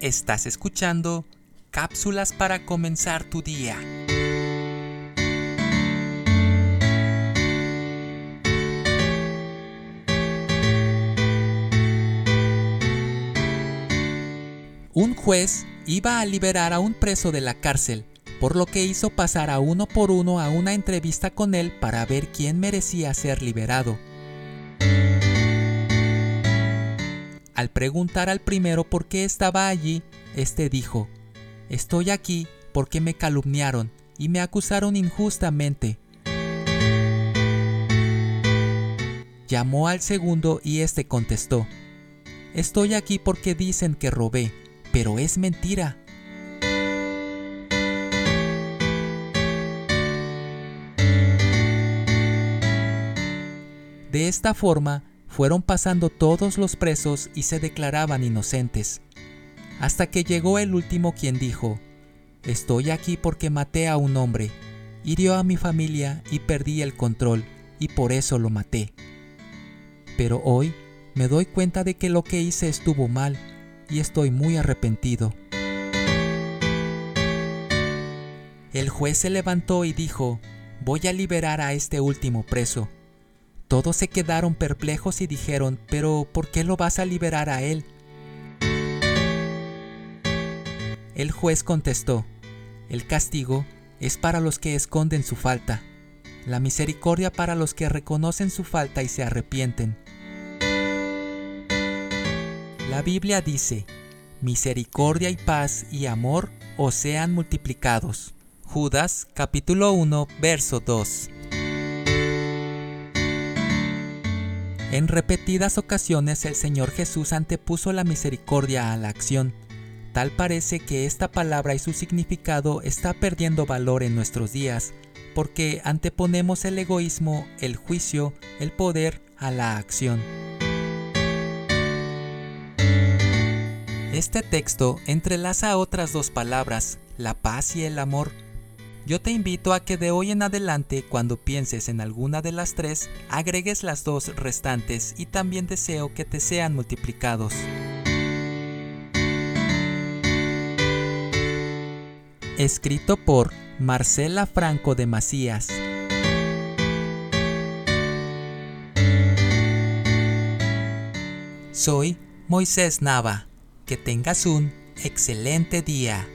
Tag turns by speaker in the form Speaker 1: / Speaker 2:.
Speaker 1: Estás escuchando cápsulas para comenzar tu día. Un juez iba a liberar a un preso de la cárcel, por lo que hizo pasar a uno por uno a una entrevista con él para ver quién merecía ser liberado. Al preguntar al primero por qué estaba allí, este dijo, Estoy aquí porque me calumniaron y me acusaron injustamente. Llamó al segundo y este contestó, Estoy aquí porque dicen que robé, pero es mentira. De esta forma, fueron pasando todos los presos y se declaraban inocentes, hasta que llegó el último quien dijo, Estoy aquí porque maté a un hombre, hirió a mi familia y perdí el control, y por eso lo maté. Pero hoy me doy cuenta de que lo que hice estuvo mal, y estoy muy arrepentido. El juez se levantó y dijo, Voy a liberar a este último preso todos se quedaron perplejos y dijeron, pero ¿por qué lo vas a liberar a él? El juez contestó, el castigo es para los que esconden su falta, la misericordia para los que reconocen su falta y se arrepienten. La Biblia dice, misericordia y paz y amor os sean multiplicados. Judas capítulo 1 verso 2. En repetidas ocasiones el Señor Jesús antepuso la misericordia a la acción. Tal parece que esta palabra y su significado está perdiendo valor en nuestros días, porque anteponemos el egoísmo, el juicio, el poder a la acción. Este texto entrelaza otras dos palabras, la paz y el amor, yo te invito a que de hoy en adelante, cuando pienses en alguna de las tres, agregues las dos restantes y también deseo que te sean multiplicados. Escrito por Marcela Franco de Macías. Soy Moisés Nava. Que tengas un excelente día.